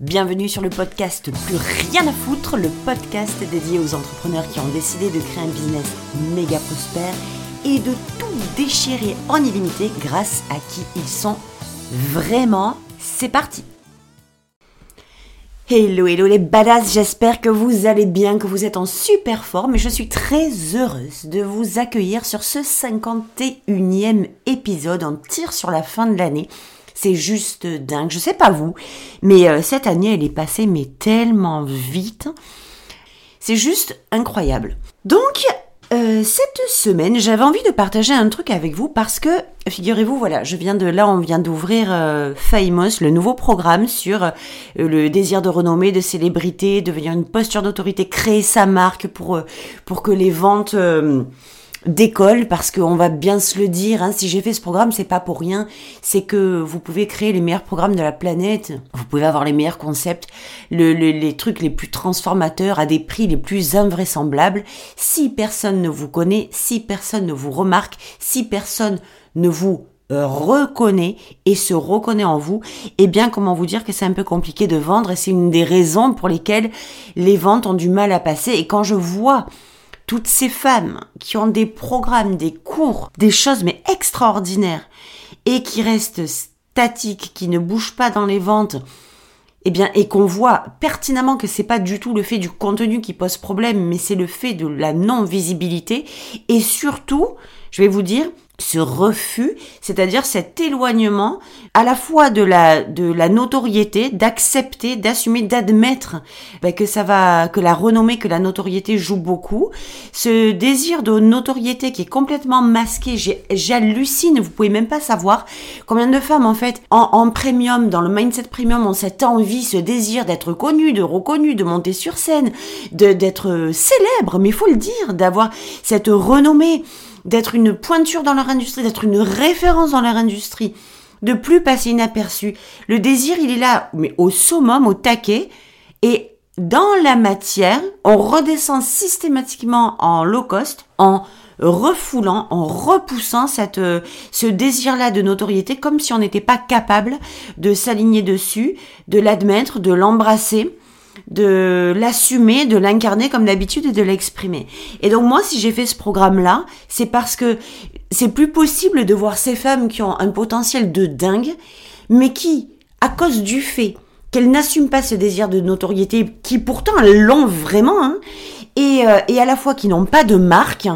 Bienvenue sur le podcast Plus rien à foutre, le podcast dédié aux entrepreneurs qui ont décidé de créer un business méga prospère et de tout déchirer en illimité grâce à qui ils sont vraiment. C'est parti Hello, hello les badass, j'espère que vous allez bien, que vous êtes en super forme et je suis très heureuse de vous accueillir sur ce 51e épisode. On tire sur la fin de l'année. C'est juste dingue. Je sais pas vous, mais euh, cette année, elle est passée mais tellement vite. C'est juste incroyable. Donc, euh, cette semaine, j'avais envie de partager un truc avec vous parce que, figurez-vous, voilà, je viens de là, on vient d'ouvrir euh, Famous, le nouveau programme sur euh, le désir de renommée, de célébrité, devenir une posture d'autorité, créer sa marque pour pour que les ventes d'école parce qu'on va bien se le dire. Hein, si j'ai fait ce programme, c'est pas pour rien. C'est que vous pouvez créer les meilleurs programmes de la planète. Vous pouvez avoir les meilleurs concepts, les trucs les plus transformateurs à des prix les plus invraisemblables. Si personne ne vous connaît, si personne ne vous remarque, si personne ne vous euh, reconnaît et se reconnaît en vous, eh bien comment vous dire que c'est un peu compliqué de vendre et c'est une des raisons pour lesquelles les ventes ont du mal à passer. Et quand je vois toutes ces femmes qui ont des programmes, des cours, des choses mais extraordinaires et qui restent statiques, qui ne bougent pas dans les ventes, eh bien, et qu'on voit pertinemment que c'est pas du tout le fait du contenu qui pose problème, mais c'est le fait de la non-visibilité. Et surtout, je vais vous dire, ce refus, c'est-à-dire cet éloignement à la fois de la de la notoriété, d'accepter, d'assumer, d'admettre ben, que ça va que la renommée, que la notoriété joue beaucoup, ce désir de notoriété qui est complètement masqué, j'hallucine, vous pouvez même pas savoir combien de femmes en fait en, premium dans le mindset premium ont cette envie, ce désir d'être connu, de reconnu, de monter sur scène, de d'être célèbre, mais il faut le dire, d'avoir cette renommée d'être une pointure dans leur industrie, d'être une référence dans leur industrie, de plus passer inaperçu. Le désir, il est là, mais au summum, au taquet, et dans la matière, on redescend systématiquement en low cost, en refoulant, en repoussant cette, ce désir-là de notoriété comme si on n'était pas capable de s'aligner dessus, de l'admettre, de l'embrasser de l'assumer, de l'incarner comme d'habitude et de l'exprimer. Et donc moi, si j'ai fait ce programme-là, c'est parce que c'est plus possible de voir ces femmes qui ont un potentiel de dingue, mais qui, à cause du fait qu'elles n'assument pas ce désir de notoriété, qui pourtant l'ont vraiment, hein, euh, et à la fois qui n'ont pas de marque,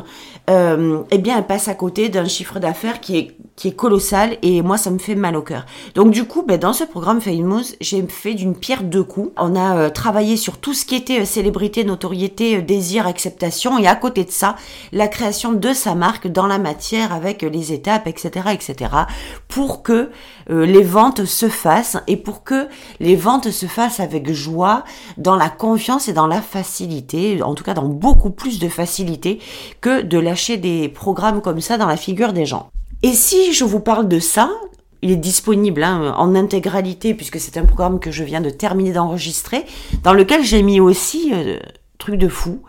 euh, eh bien, elles passent à côté d'un chiffre d'affaires qui est qui est colossal et moi ça me fait mal au cœur. Donc du coup, ben, dans ce programme Famous, j'ai fait d'une pierre deux coups. On a euh, travaillé sur tout ce qui était euh, célébrité, notoriété, désir, acceptation et à côté de ça, la création de sa marque dans la matière avec les étapes, etc., etc. pour que les ventes se fassent et pour que les ventes se fassent avec joie, dans la confiance et dans la facilité, en tout cas dans beaucoup plus de facilité que de des programmes comme ça dans la figure des gens. Et si je vous parle de ça, il est disponible hein, en intégralité puisque c'est un programme que je viens de terminer d'enregistrer, dans lequel j'ai mis aussi, euh, truc de fou,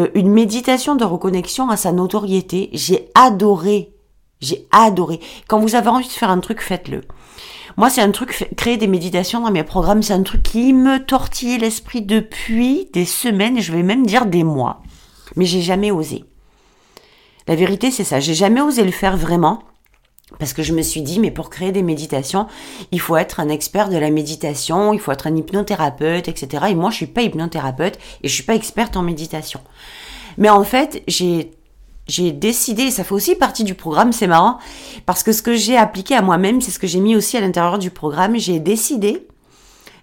euh, une méditation de reconnexion à sa notoriété. J'ai adoré, j'ai adoré. Quand vous avez envie de faire un truc, faites-le. Moi, c'est un truc, créer des méditations dans mes programmes, c'est un truc qui me tortillait l'esprit depuis des semaines, je vais même dire des mois. Mais j'ai jamais osé. La vérité, c'est ça. J'ai jamais osé le faire vraiment. Parce que je me suis dit, mais pour créer des méditations, il faut être un expert de la méditation, il faut être un hypnothérapeute, etc. Et moi, je suis pas hypnothérapeute et je suis pas experte en méditation. Mais en fait, j'ai j'ai décidé, ça fait aussi partie du programme, c'est marrant, parce que ce que j'ai appliqué à moi-même, c'est ce que j'ai mis aussi à l'intérieur du programme, j'ai décidé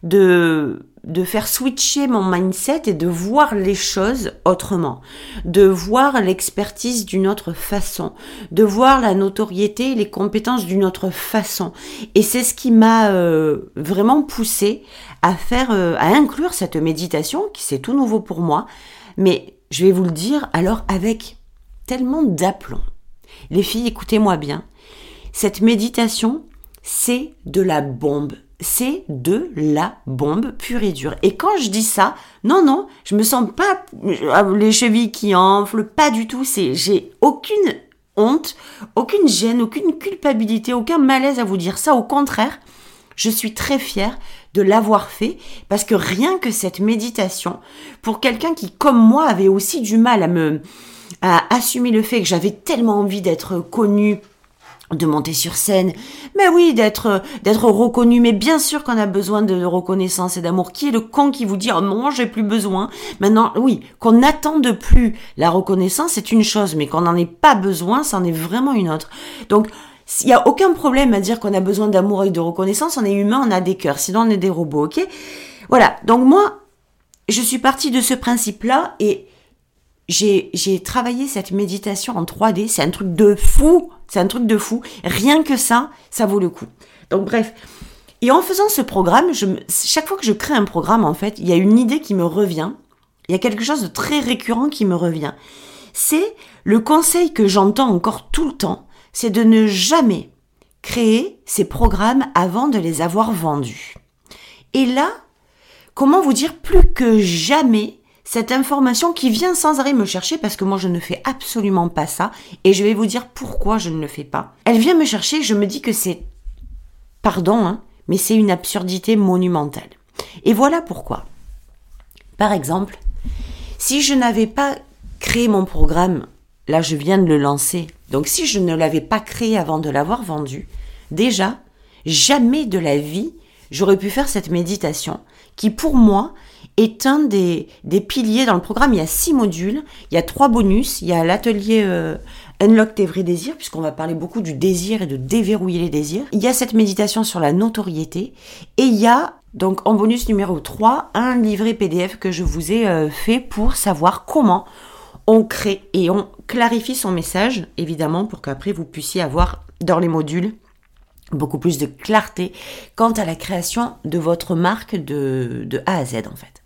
de de faire switcher mon mindset et de voir les choses autrement, de voir l'expertise d'une autre façon, de voir la notoriété et les compétences d'une autre façon. Et c'est ce qui m'a euh, vraiment poussé à faire, euh, à inclure cette méditation, qui c'est tout nouveau pour moi, mais je vais vous le dire alors avec tellement d'aplomb. Les filles, écoutez-moi bien, cette méditation, c'est de la bombe c'est de la bombe pure et dure. Et quand je dis ça, non, non, je me sens pas euh, les chevilles qui enflent, pas du tout. C'est, j'ai aucune honte, aucune gêne, aucune culpabilité, aucun malaise à vous dire ça. Au contraire, Je suis très fière de l'avoir fait parce que rien que cette méditation, pour quelqu'un qui, comme moi, avait aussi du mal à me, à assumer le fait que j'avais tellement envie d'être connue, de monter sur scène, mais oui, d'être d'être reconnu. Mais bien sûr qu'on a besoin de reconnaissance et d'amour. Qui est le con qui vous dit oh non, j'ai plus besoin? Maintenant, oui, qu'on n'attende plus la reconnaissance, c'est une chose, mais qu'on n'en ait pas besoin, c'en est vraiment une autre. Donc il n'y a aucun problème à dire qu'on a besoin d'amour et de reconnaissance. On est humain, on a des cœurs. Sinon, on est des robots, ok? Voilà. Donc moi, je suis partie de ce principe-là et j'ai travaillé cette méditation en 3D. C'est un truc de fou. C'est un truc de fou. Rien que ça, ça vaut le coup. Donc bref. Et en faisant ce programme, chaque fois que je crée un programme, en fait, il y a une idée qui me revient. Il y a quelque chose de très récurrent qui me revient. C'est le conseil que j'entends encore tout le temps c'est de ne jamais créer ces programmes avant de les avoir vendus. Et là, comment vous dire plus que jamais cette information qui vient sans arrêt me chercher parce que moi je ne fais absolument pas ça et je vais vous dire pourquoi je ne le fais pas. Elle vient me chercher, je me dis que c'est pardon hein, mais c'est une absurdité monumentale. Et voilà pourquoi. Par exemple, si je n'avais pas créé mon programme Là, je viens de le lancer. Donc si je ne l'avais pas créé avant de l'avoir vendu, déjà, jamais de la vie, j'aurais pu faire cette méditation qui, pour moi, est un des, piliers dans le programme. Il y a six modules, il y a trois bonus, il y a l'atelier euh, Unlock tes vrais désirs, puisqu'on va parler beaucoup du désir et de déverrouiller les désirs. Il y a cette méditation sur la notoriété, et il y a donc en bonus numéro 3, un livret PDF que je vous ai euh, fait pour savoir comment on crée et on clarifie son message, évidemment, pour qu'après vous puissiez avoir dans les modules beaucoup plus de clarté quant à la création de votre marque de, A à Z en fait.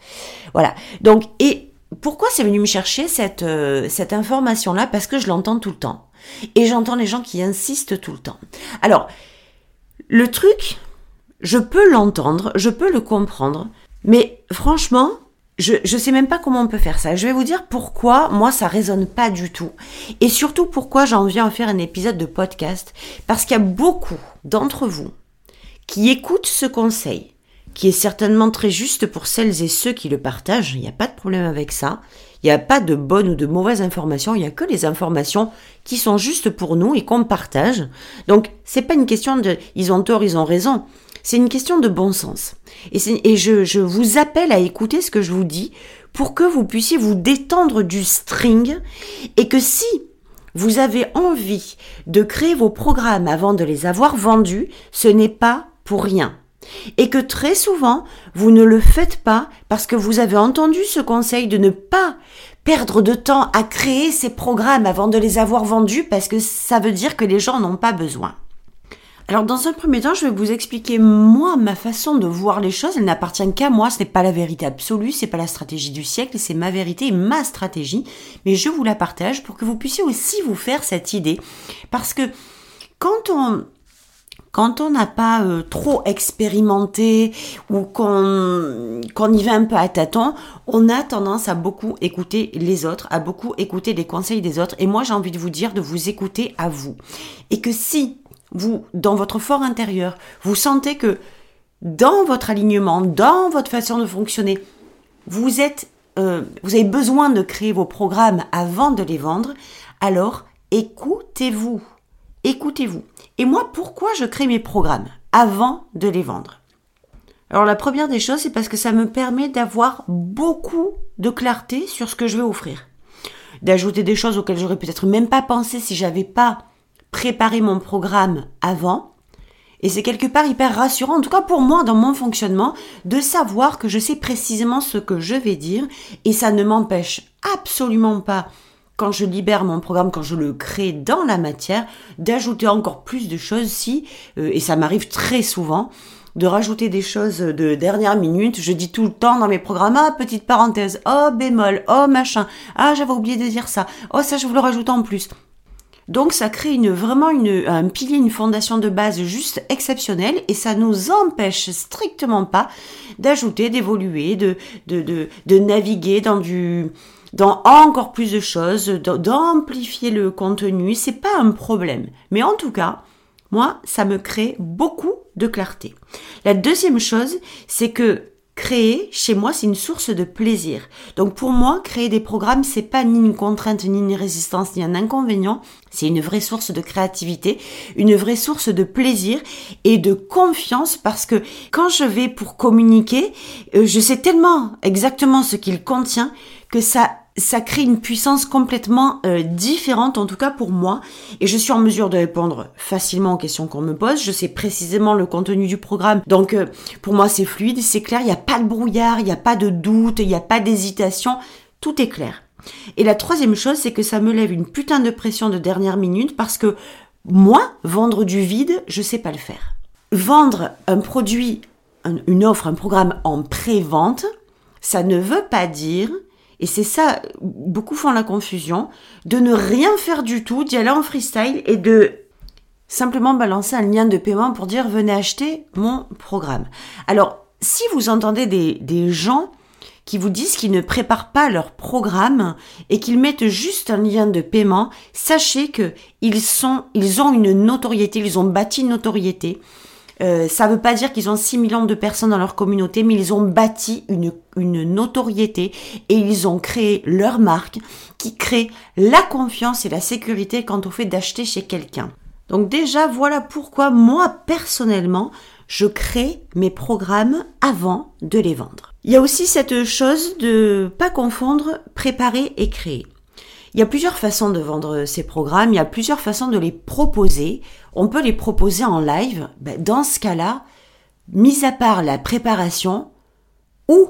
Voilà. Donc, et pourquoi c'est venu me chercher cette, euh, cette information-là? Parce que je l'entends tout le temps. Et j'entends les gens qui insistent tout le temps. Alors, le truc, je peux l'entendre, je peux le comprendre, mais franchement, je je sais même pas comment on peut faire ça. Je vais vous dire pourquoi moi ça résonne pas du tout. Et surtout pourquoi j'en viens à faire un épisode de podcast. Parce qu'il y a beaucoup d'entre vous qui écoutent ce conseil qui est certainement très juste pour celles et ceux qui le partagent, il n'y a pas de problème avec ça. Il n'y a pas de bonnes ou de mauvaises informations, il n'y a que les informations qui sont justes pour nous et qu'on partage. Donc, c'est pas une question de ils ont tort, ils ont raison. C'est une question de bon sens. Et, je, vous appelle à écouter ce que je vous dis pour que vous puissiez vous détendre du string et que si vous avez envie de créer vos programmes avant de les avoir vendus, ce n'est pas pour rien. Et que très souvent, vous ne le faites pas parce que vous avez entendu ce conseil de ne pas perdre de temps à créer ces programmes avant de les avoir vendus parce que ça veut dire que les gens n'ont pas besoin. Alors dans un premier temps, je vais vous expliquer moi ma façon de voir les choses. Elle n'appartient qu'à moi. Ce n'est pas la vérité absolue, c'est pas la stratégie du siècle, c'est ma vérité et ma stratégie. Mais je vous la partage pour que vous puissiez aussi vous faire cette idée, parce que quand on quand on n'a pas euh, trop expérimenté ou qu'on y va un peu à tâtons, on a tendance à beaucoup écouter les autres, à beaucoup écouter les conseils des autres. Et moi, j'ai envie de vous dire de vous écouter à vous. Et que si vous, dans votre fort intérieur, vous sentez que dans votre alignement, dans votre façon de fonctionner, vous euh, vous avez besoin de créer vos programmes avant de les vendre, alors écoutez-vous. Écoutez-vous. Et moi, pourquoi je crée mes programmes avant de les vendre? Alors la première des choses, c'est parce que ça me permet d'avoir beaucoup de clarté sur ce que je vais offrir. D'ajouter des choses auxquelles j'aurais peut-être même pas pensé si j'avais pas préparer mon programme avant. Et c'est quelque part hyper rassurant, en tout cas pour moi dans mon fonctionnement, de savoir que je sais précisément ce que je vais dire et ça ne m'empêche absolument pas quand je libère mon programme, quand je le crée dans la matière, d'ajouter encore plus de choses si, euh, et ça m'arrive très souvent, de rajouter des choses de dernière minute. Je dis tout le temps dans mes programmes, ah, petite parenthèse, oh, bémol, oh, machin, ah, j'avais oublié de dire ça, oh, ça, je vous le rajoute en plus. Donc ça crée une, vraiment une, un pilier, une fondation de base juste exceptionnelle et ça nous empêche strictement pas d'ajouter, d'évoluer, de, de, de, de naviguer dans du, dans encore plus de choses, d'amplifier le contenu, c'est pas un problème. Mais en tout cas, moi, ça me crée beaucoup de clarté. La deuxième chose, c'est que créer chez moi c'est une source de plaisir. Donc pour moi créer des programmes c'est pas ni une contrainte ni une résistance ni un inconvénient, c'est une vraie source de créativité, une vraie source de plaisir et de confiance parce que quand je vais pour communiquer, euh, je sais tellement exactement ce qu'il contient que ça ça crée une puissance complètement euh, différente, en tout cas pour moi, et je suis en mesure de répondre facilement aux questions qu'on me pose. Je sais précisément le contenu du programme, donc euh, pour moi c'est fluide, c'est clair, il n'y a pas de brouillard, il n'y a pas de doute, il n'y a pas d'hésitation, tout est clair. Et la troisième chose, c'est que ça me lève une putain de pression de dernière minute parce que moi, vendre du vide, je sais pas le faire. Vendre un produit, une offre, un programme en pré-vente, ça ne veut pas dire et c'est ça, beaucoup font la confusion, de ne rien faire du tout, d'y aller en freestyle et de simplement balancer un lien de paiement pour dire venez acheter mon programme. Alors, si vous entendez des, gens qui vous disent qu'ils ne préparent pas leur programme et qu'ils mettent juste un lien de paiement, sachez que ils ils ont une notoriété, ils ont bâti une notoriété euh, ça ne veut pas dire qu'ils ont 6 millions de personnes dans leur communauté, mais ils ont bâti une, notoriété et ils ont créé leur marque qui crée la confiance et la sécurité quant au fait d'acheter chez quelqu'un. Donc déjà, voilà pourquoi moi, personnellement, je crée mes programmes avant de les vendre. Il y a aussi cette chose de pas confondre préparer et créer. Il y a plusieurs façons de vendre ces programmes, il y a plusieurs façons de les proposer. On peut les proposer en live. Ben, dans ce cas-là, mis à part la préparation ou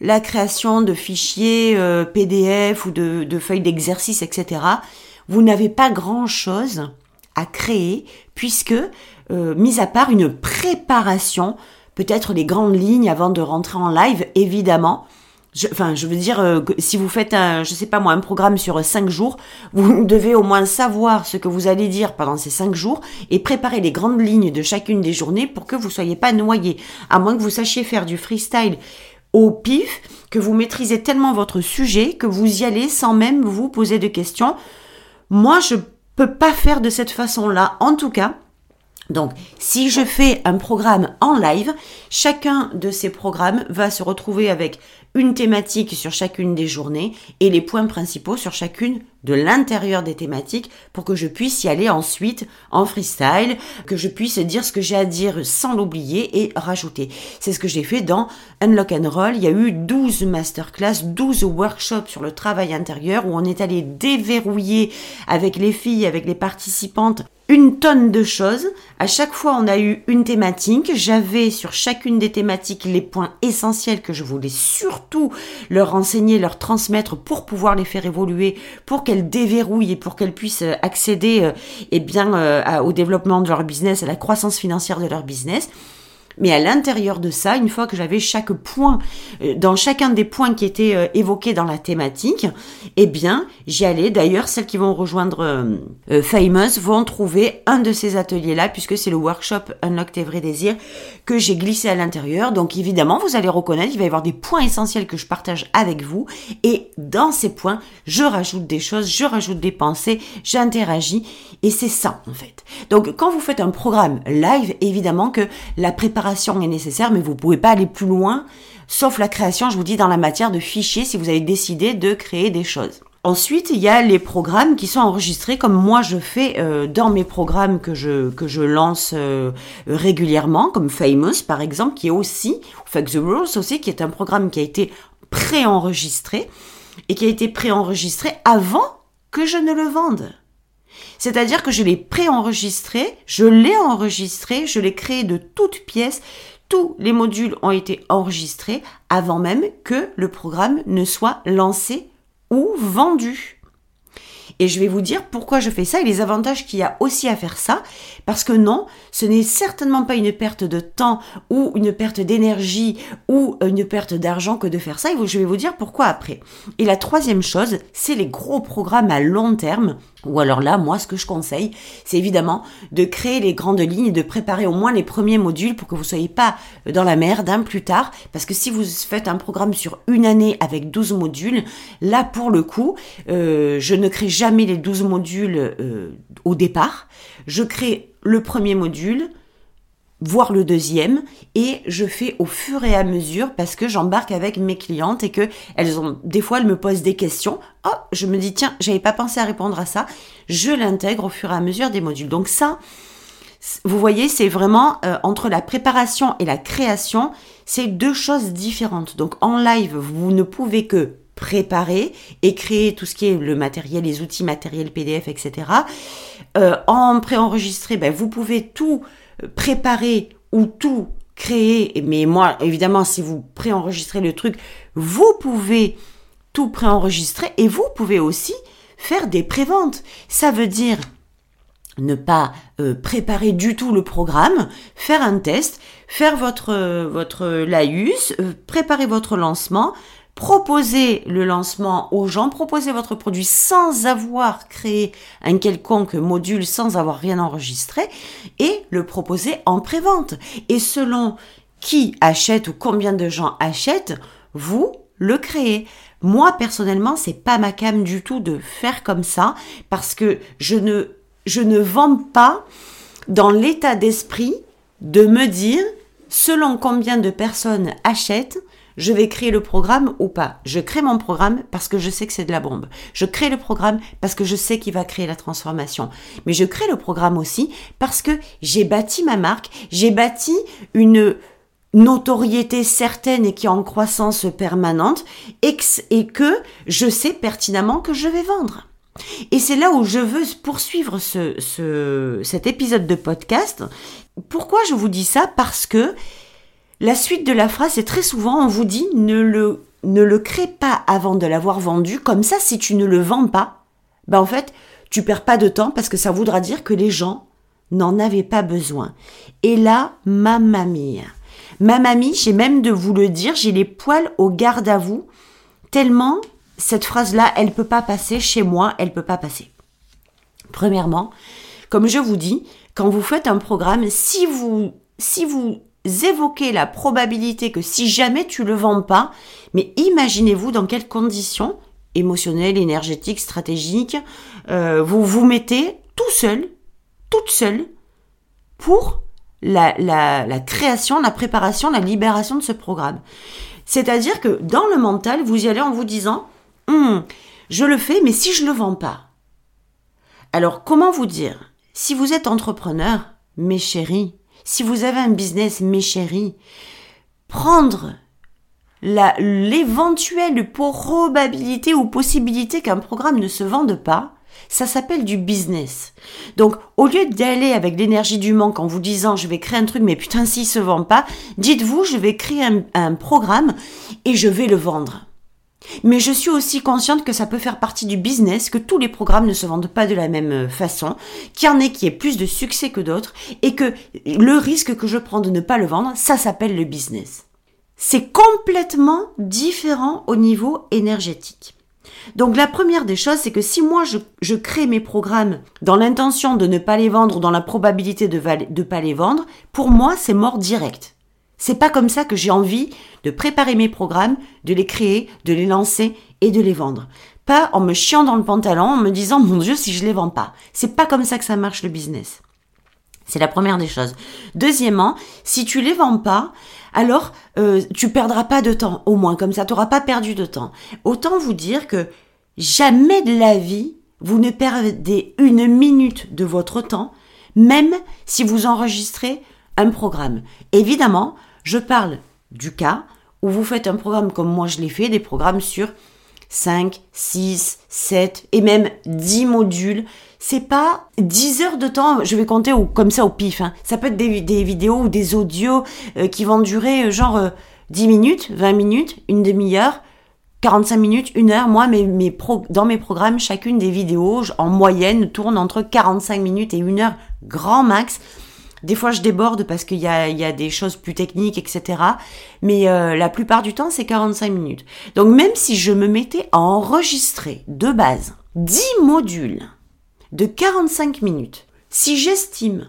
la création de fichiers euh, PDF ou de, feuilles d'exercice, etc., vous n'avez pas grand-chose à créer puisque, euh, mis à part une préparation, peut-être les grandes lignes avant de rentrer en live, évidemment, enfin, je veux dire, euh, si vous faites un, je sais pas moi, un programme sur cinq jours, vous devez au moins savoir ce que vous allez dire pendant ces cinq jours et préparer les grandes lignes de chacune des journées pour que vous soyez pas noyé. À moins que vous sachiez faire du freestyle au pif, que vous maîtrisez tellement votre sujet que vous y allez sans même vous poser de questions. Moi, je peux pas faire de cette façon-là. En tout cas, donc, si je fais un programme en live, chacun de ces programmes va se retrouver avec une thématique sur chacune des journées et les points principaux sur chacune de l'intérieur des thématiques pour que je puisse y aller ensuite en freestyle, que je puisse dire ce que j'ai à dire sans l'oublier et rajouter. C'est ce que j'ai fait dans Unlock and Roll. Il y a eu 12 masterclass, 12 workshops sur le travail intérieur où on est allé déverrouiller avec les filles, avec les participantes une tonne de choses. À chaque fois, on a eu une thématique. J'avais sur chacune des thématiques les points essentiels que je voulais surtout leur enseigner, leur transmettre pour pouvoir les faire évoluer, pour qu'elles déverrouillent et pour qu'elles puissent accéder euh, eh bien, euh, au développement de leur business, à la croissance financière de leur business. Mais à l'intérieur de ça, une fois que j'avais chaque point, euh, dans chacun des points qui étaient euh, évoqués dans la thématique, eh bien, j'y allais. D'ailleurs, celles qui vont rejoindre euh, Famous vont trouver un de ces ateliers-là, puisque c'est le workshop Unlock tes vrais désirs que j'ai glissé à l'intérieur. Donc, évidemment, vous allez reconnaître, il va y avoir des points essentiels que je partage avec vous. Et dans ces points, je rajoute des choses, je rajoute des pensées, j'interagis. Et c'est ça, en fait. Donc, quand vous faites un programme live, évidemment que la préparation est nécessaire, mais vous pouvez pas aller plus loin, sauf la création, je vous dis, dans la matière de fichiers, si vous avez décidé de créer des choses. Ensuite, il y a les programmes qui sont enregistrés comme moi je fais euh, dans mes programmes que je, lance euh, régulièrement, comme Famous par exemple, qui est aussi, Fuck the Rules aussi, qui est un programme qui a été préenregistré et qui a été préenregistré avant que je ne le vende. C'est-à-dire que je l'ai préenregistré, je l'ai enregistré, je l'ai créé de toutes pièces, tous les modules ont été enregistrés avant même que le programme ne soit lancé ou vendu. Et je vais vous dire pourquoi je fais ça et les avantages qu'il y a aussi à faire ça. Parce que non, ce n'est certainement pas une perte de temps ou une perte d'énergie ou une perte d'argent que de faire ça. Et je vais vous dire pourquoi après. Et la troisième chose, c'est les gros programmes à long terme. Ou alors là, moi, ce que je conseille, c'est évidemment de créer les grandes lignes et de préparer au moins les premiers modules pour que vous soyez pas dans la merde hein, plus tard. Parce que si vous faites un programme sur une année avec 12 modules, là, pour le coup, euh, je ne crée jamais les 12 modules euh, au départ. Je crée le premier module, voire le deuxième, et je fais au fur et à mesure parce que j'embarque avec mes clientes et que elles ont des fois elles me posent des questions. Oh, je me dis tiens, j'avais pas pensé à répondre à ça. Je l'intègre au fur et à mesure des modules. Donc ça, vous voyez, c'est vraiment euh, entre la préparation et la création, c'est deux choses différentes. Donc en live, vous ne pouvez que préparer et créer tout ce qui est le matériel, les outils matériels PDF, etc. Euh, en préenregistré, ben, vous pouvez tout préparer ou tout créer, mais moi, évidemment, si vous préenregistrez le truc, vous pouvez tout préenregistrer et vous pouvez aussi faire des préventes. Ça veut dire ne pas euh, préparer du tout le programme, faire un test, faire votre, votre laïus, euh, préparer votre lancement, proposer le lancement aux gens, proposer votre produit sans avoir créé un quelconque module, sans avoir rien enregistré, et le proposer en prévente. Et selon qui achète ou combien de gens achètent, vous le créez. Moi personnellement, c'est pas ma cam du tout de faire comme ça parce que je ne je ne vends pas dans l'état d'esprit de me dire selon combien de personnes achètent, je vais créer le programme ou pas. Je crée mon programme parce que je sais que c'est de la bombe. Je crée le programme parce que je sais qu'il va créer la transformation. Mais je crée le programme aussi parce que j'ai bâti ma marque, j'ai bâti une notoriété certaine et qui est en croissance permanente et que je sais pertinemment que je vais vendre. Et c'est là où je veux poursuivre ce, cet épisode de podcast. Pourquoi je vous dis ça? Parce que la suite de la phrase, c'est très souvent, on vous dit ne le, ne le crée pas avant de l'avoir vendu. Comme ça, si tu ne le vends pas, ben en fait, tu perds pas de temps parce que ça voudra dire que les gens n'en avaient pas besoin. Et là, ma mamie. Ma mamie, j'ai même de vous le dire, j'ai les poils au garde à vous, tellement cette phrase-là, elle peut pas passer chez moi, elle peut pas passer. Premièrement, comme je vous dis, quand vous faites un programme, si vous, si vous évoquez la probabilité que si jamais tu le vends pas, mais imaginez-vous dans quelles conditions émotionnelles, énergétiques, stratégiques, euh, vous vous mettez tout seul, toute seule, pour la création, la préparation, la libération de ce programme. C'est-à-dire que dans le mental, vous y allez en vous disant, Hum, je le fais, mais si je ne le vends pas. Alors, comment vous dire? Si vous êtes entrepreneur, mes chéris, si vous avez un business, mes chéris, prendre l'éventuelle probabilité ou possibilité qu'un programme ne se vende pas, ça s'appelle du business. Donc, au lieu d'aller avec l'énergie du manque en vous disant je vais créer un truc, mais putain, s'il se vend pas, dites-vous je vais créer un programme et je vais le vendre. Mais je suis aussi consciente que ça peut faire partie du business, que tous les programmes ne se vendent pas de la même euh, façon, qu'il y en ait qui aient plus de succès que d'autres, et que le risque que je prends de ne pas le vendre, ça s'appelle le business. C'est complètement différent au niveau énergétique. Donc la première des choses, c'est que si moi je, crée mes programmes dans l'intention de ne pas les vendre ou dans la probabilité de ne pas les vendre, pour moi c'est mort direct. C'est pas comme ça que j'ai envie de préparer mes programmes, de les créer, de les lancer et de les vendre. Pas en me chiant dans le pantalon, en me disant mon Dieu si je les vends pas. C'est pas comme ça que ça marche le business. C'est la première des choses. Deuxièmement, si tu les vends pas, alors euh, tu perdras pas de temps. Au moins comme ça, tu n'auras pas perdu de temps. Autant vous dire que jamais de la vie vous ne perdez une minute de votre temps, même si vous enregistrez programme. Évidemment, je parle du cas où vous faites un programme comme moi je l'ai fait, des programmes sur 5, 6, 7 et même 10 modules. C'est pas 10 heures de temps, je vais compter comme ça au pif. Hein. Ça peut être des, vidéos ou des audios euh, qui vont durer euh, genre 10 euh, minutes, 20 minutes, une demi-heure, 45 minutes, une heure. Moi, mes, mes dans mes programmes, chacune des vidéos, en moyenne, tourne entre 45 minutes et une heure grand max. Des fois, je déborde parce qu'il y a, des choses plus techniques, etc. Mais euh, la plupart du temps, c'est 45 minutes. Donc, même si je me mettais à enregistrer de base 10 modules de 45 minutes, si j'estime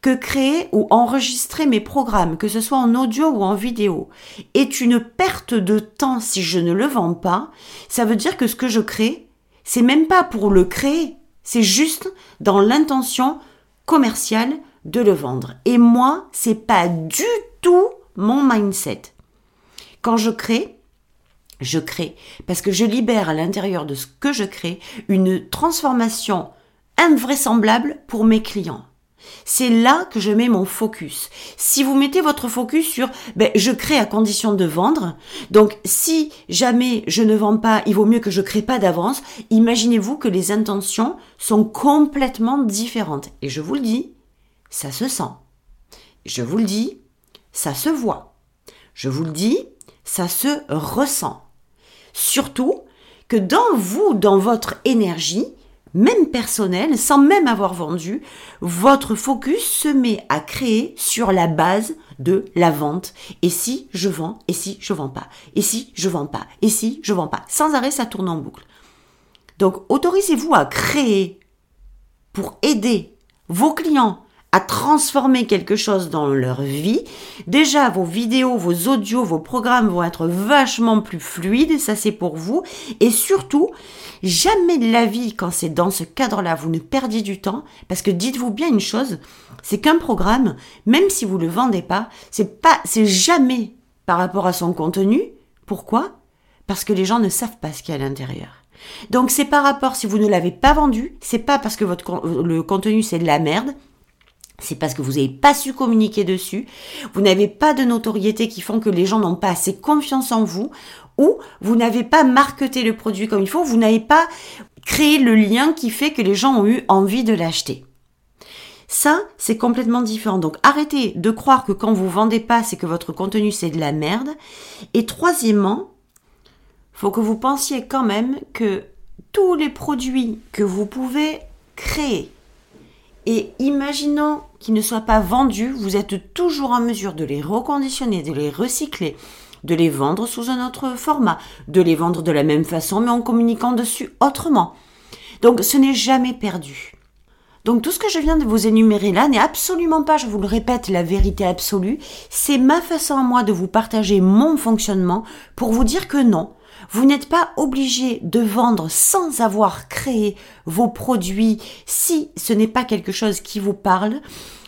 que créer ou enregistrer mes programmes, que ce soit en audio ou en vidéo, est une perte de temps si je ne le vends pas, ça veut dire que ce que je crée, c'est même pas pour le créer, c'est juste dans l'intention commerciale de le vendre. Et moi, c'est pas du tout mon mindset. Quand je crée, je crée parce que je libère à l'intérieur de ce que je crée une transformation invraisemblable pour mes clients. C'est là que je mets mon focus. Si vous mettez votre focus sur ben, je crée à condition de vendre, donc si jamais je ne vends pas, il vaut mieux que je crée pas d'avance, imaginez-vous que les intentions sont complètement différentes. Et je vous le dis, ça se sent. Je vous le dis, ça se voit. Je vous le dis, ça se ressent. Surtout que dans vous, dans votre énergie, même personnelle, sans même avoir vendu, votre focus se met à créer sur la base de la vente. Et si je vends, et si je vends pas, et si je vends pas, et si je vends pas. Sans arrêt, ça tourne en boucle. Donc, autorisez-vous à créer pour aider vos clients à transformer quelque chose dans leur vie, déjà vos vidéos, vos audios, vos programmes vont être vachement plus fluides, ça c'est pour vous. Et surtout, jamais de la vie, quand c'est dans ce cadre-là, vous ne perdiez du temps, parce que dites-vous bien une chose, c'est qu'un programme, même si vous le vendez pas, c'est pas, c'est jamais par rapport à son contenu. Pourquoi? Parce que les gens ne savent pas ce qu'il y a à l'intérieur. Donc c'est par rapport, si vous ne l'avez pas vendu, c'est pas parce que votre le contenu c'est de la merde, c'est parce que vous n'avez pas su communiquer dessus, vous n'avez pas de notoriété qui font que les gens n'ont pas assez confiance en vous, ou vous n'avez pas marketé le produit comme il faut, vous n'avez pas créé le lien qui fait que les gens ont eu envie de l'acheter. Ça, c'est complètement différent. Donc arrêtez de croire que quand vous vendez pas, c'est que votre contenu c'est de la merde. Et troisièmement, faut que vous pensiez quand même que tous les produits que vous pouvez créer, et imaginons qu'ils ne soient pas vendus, vous êtes toujours en mesure de les reconditionner, de les recycler, de les vendre sous un autre format, de les vendre de la même façon mais en communiquant dessus autrement. Donc ce n'est jamais perdu. Donc tout ce que je viens de vous énumérer là n'est absolument pas, je vous le répète, la vérité absolue. C'est ma façon à moi de vous partager mon fonctionnement pour vous dire que non, vous n'êtes pas obligé de vendre sans avoir créé vos produits si ce n'est pas quelque chose qui vous parle.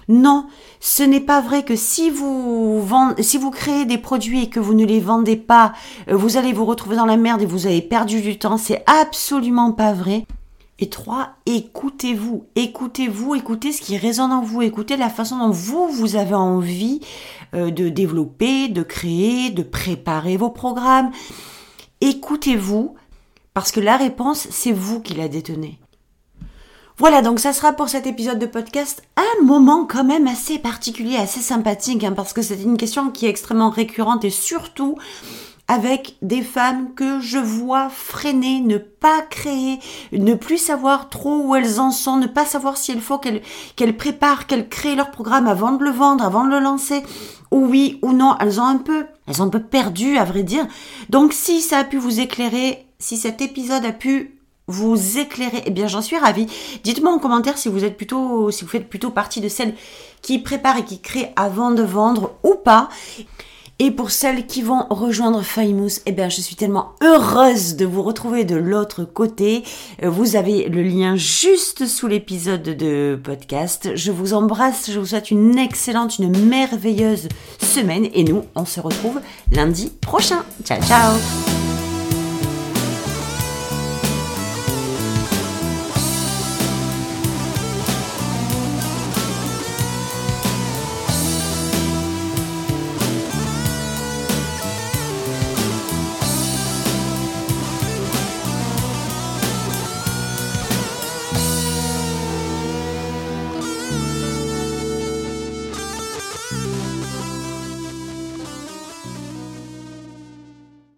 Non, ce n'est pas vrai que si vous vendez, si vous créez des produits et que vous ne les vendez pas, euh, vous allez vous retrouver dans la merde et vous avez perdu du temps. C'est absolument pas vrai. Et trois, écoutez-vous, écoutez-vous, écoutez ce qui résonne en vous, écoutez la façon dont vous, vous avez envie euh, de développer, de créer, de préparer vos programmes écoutez-vous, parce que la réponse, c'est vous qui la détenez. Voilà, donc ça sera pour cet épisode de podcast un moment quand même assez particulier, assez sympathique, hein, parce que c'est une question qui est extrêmement récurrente et surtout avec des femmes que je vois freiner, ne pas créer, ne plus savoir trop où elles en sont, ne pas savoir s'il faut qu'elles préparent, qu'elles créent leur programme avant de le vendre, avant de le lancer, ou oui ou non, elles ont un peu, elles ont un peu perdu à vrai dire. Donc si ça a pu vous éclairer, si cet épisode a pu vous éclairer, eh bien j'en suis ravie. Dites-moi en commentaire si vous êtes plutôt, si vous faites plutôt partie de celles qui préparent et qui créent avant de vendre ou pas. Et pour celles qui vont rejoindre Famous, eh je suis tellement heureuse de vous retrouver de l'autre côté. Euh, vous avez le lien juste sous l'épisode de podcast. Je vous embrasse, je vous souhaite une excellente, une merveilleuse semaine et nous, on se retrouve lundi prochain. Ciao, ciao